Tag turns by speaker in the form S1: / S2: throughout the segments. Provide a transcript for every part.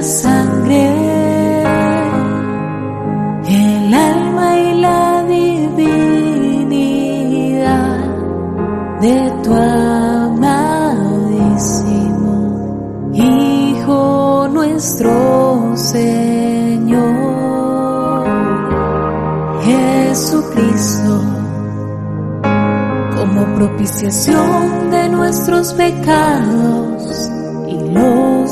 S1: y la sangre de tu amadísimo Hijo nuestro Señor Jesucristo, como propiciación de nuestros pecados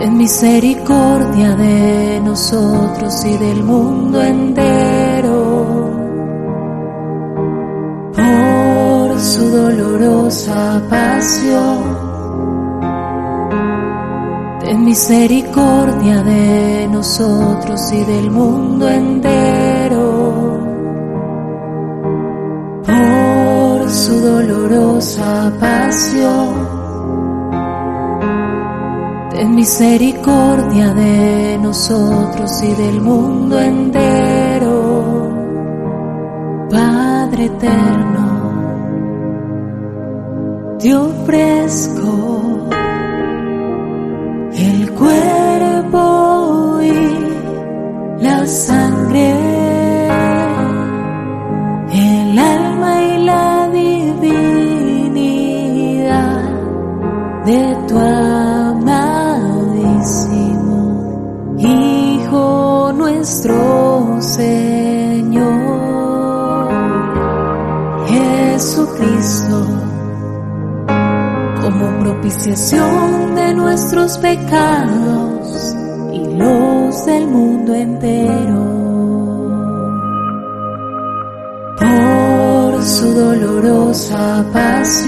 S1: Ten misericordia de nosotros y del mundo entero. Por su dolorosa pasión Ten misericordia de nosotros y del mundo entero. Por su dolorosa pasión. Ten misericordia de nosotros y del mundo entero. Padre eterno, te ofrezco el cuerpo y la sangre,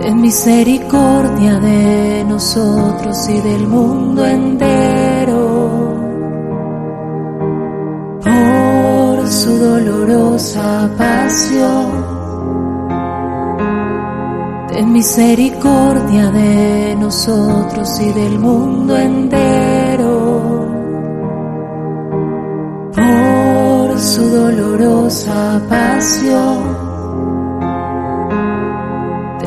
S1: Ten misericordia de nosotros y del mundo entero. Por su dolorosa pasión Ten misericordia de nosotros y del mundo entero. Por su dolorosa pasión.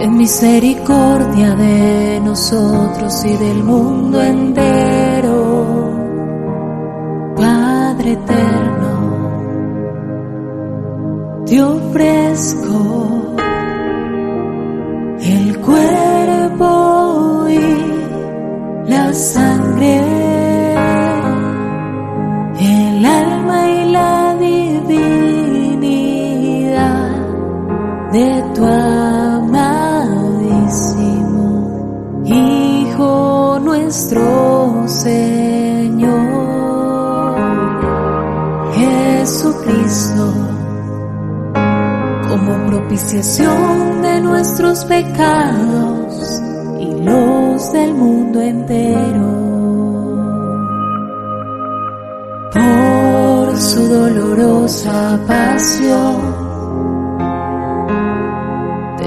S1: Ten misericordia de nosotros y del mundo entero. Padre eterno, te ofrezco cuerpo y la sangre, el alma y la divinidad de tu amadísimo nuestro Señor Jesucristo como propiciación de nuestros pecados y los del mundo entero. Por su dolorosa pasión,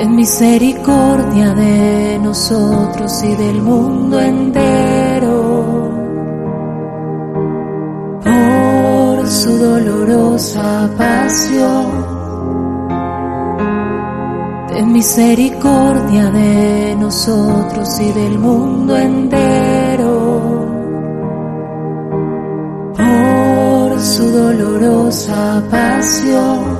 S1: Ten misericordia de nosotros y del mundo entero. Por su dolorosa pasión Ten misericordia de nosotros y del mundo entero. Por su dolorosa pasión.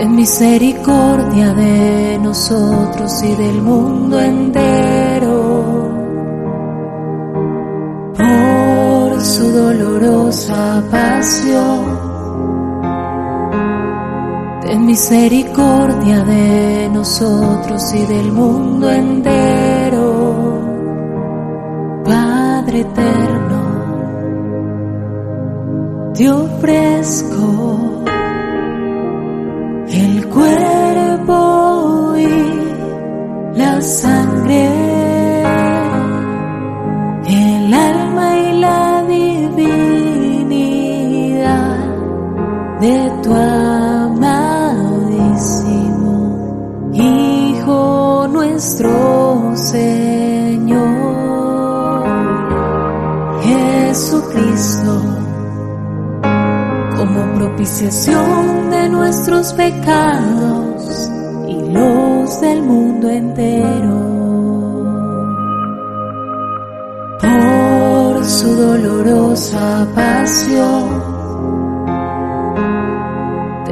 S1: Ten misericordia de nosotros y del mundo entero. Por su dolorosa pasión Ten misericordia de nosotros y del mundo entero. Padre eterno, te ofrezco cuerpo y la sangre,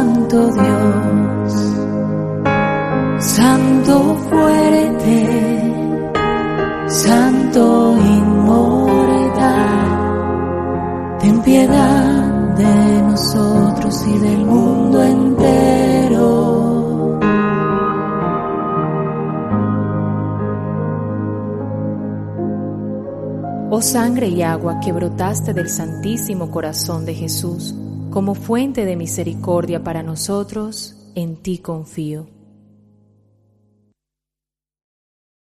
S1: Santo Dios, Santo fuerte, Santo inmortal, ten piedad de nosotros y del mundo entero.
S2: Oh sangre y agua que brotaste del Santísimo Corazón de Jesús, como fuente de misericordia para nosotros, en ti confío.